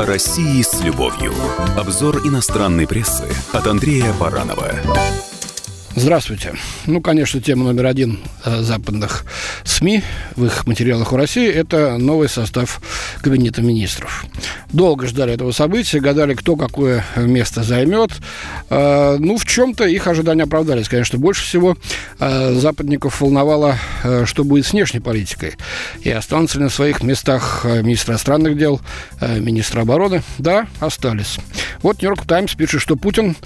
О России с любовью. Обзор иностранной прессы от Андрея Баранова. Здравствуйте. Ну, конечно, тема номер один э, западных СМИ в их материалах у России – это новый состав Кабинета министров. Долго ждали этого события, гадали, кто какое место займет. Э, ну, в чем-то их ожидания оправдались. Конечно, больше всего э, западников волновало, э, что будет с внешней политикой. И останутся ли на своих местах э, министр иностранных дел, э, министр обороны? Да, остались. Вот Нью-Йорк Таймс пишет, что Путин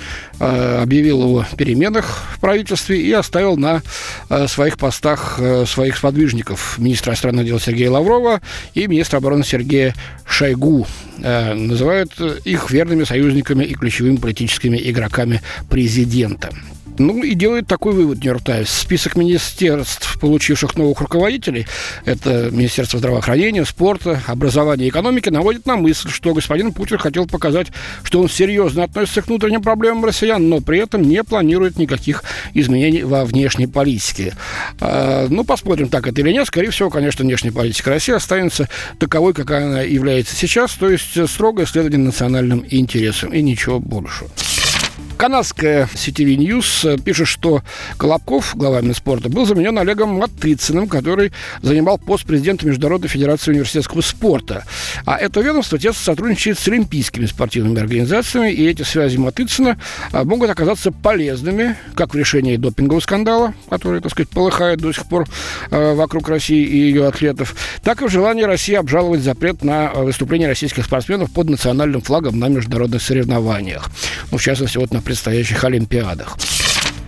э, объявил о переменах в правительстве и оставил на э, своих постах э, своих сподвижников министра иностранных дел Сергея Лаврова и министра обороны Сергея Шойгу. Э, называют их верными союзниками и ключевыми политическими игроками президента. Ну и делает такой вывод Нью-Йорк. Список министерств, получивших новых руководителей, это Министерство здравоохранения, спорта, образования и экономики, наводит на мысль, что господин Путин хотел показать, что он серьезно относится к внутренним проблемам россиян, но при этом не планирует никаких изменений во внешней политике. А, ну, посмотрим, так это или нет. Скорее всего, конечно, внешняя политика России останется таковой, какая она является сейчас, то есть строгое следование национальным интересам и ничего больше. Канадская CTV News э, пишет, что Колобков, глава Минспорта, был заменен Олегом Матыциным, который занимал пост президента Международной Федерации университетского спорта. А это ведомство тесно сотрудничает с олимпийскими спортивными организациями, и эти связи Матыцина а, могут оказаться полезными как в решении допингового скандала, который, так сказать, полыхает до сих пор э, вокруг России и ее атлетов, так и в желании России обжаловать запрет на э, выступление российских спортсменов под национальным флагом на международных соревнованиях. Ну, в частности, вот на предстоящих Олимпиадах.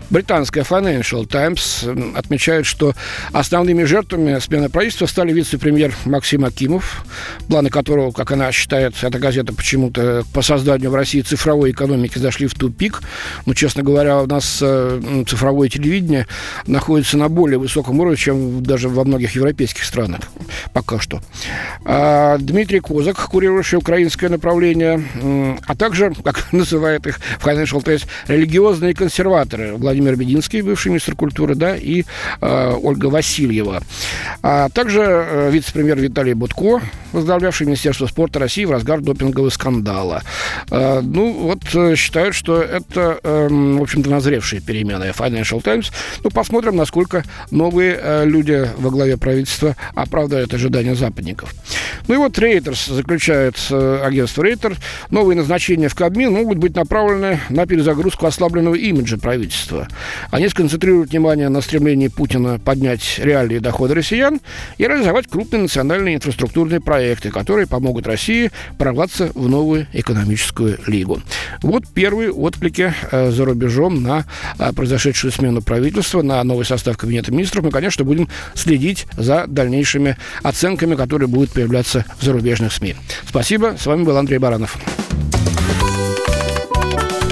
Британская Financial Times отмечает, что основными жертвами смены правительства стали вице-премьер Максим Акимов, планы которого, как она считает, эта газета почему-то по созданию в России цифровой экономики зашли в тупик. Но, честно говоря, у нас э, цифровое телевидение находится на более высоком уровне, чем даже во многих европейских странах. Пока что. А Дмитрий Козак, курирующий украинское направление, а также, как называют их Financial Times, религиозные консерваторы Владимир Владимир Бединский, бывший министр культуры, да, и э, Ольга Васильева. А также э, вице-премьер Виталий Будко, возглавлявший Министерство спорта России в разгар допингового скандала. Э, ну, вот э, считают, что это, э, в общем-то, назревшие перемены Financial Times. Ну, посмотрим, насколько новые э, люди во главе правительства оправдают ожидания западников. Ну и вот Reuters заключает э, агентство Рейтер, новые назначения в Кабмин могут быть направлены на перезагрузку ослабленного имиджа правительства. Они сконцентрируют внимание на стремлении Путина поднять реальные доходы россиян и реализовать крупные национальные инфраструктурные проекты, которые помогут России прорваться в новую экономическую лигу. Вот первые отклики э, за рубежом на э, произошедшую смену правительства, на новый состав Кабинета министров. Мы, конечно, будем следить за дальнейшими оценками, которые будут появляться в зарубежных СМИ. Спасибо. С вами был Андрей Баранов.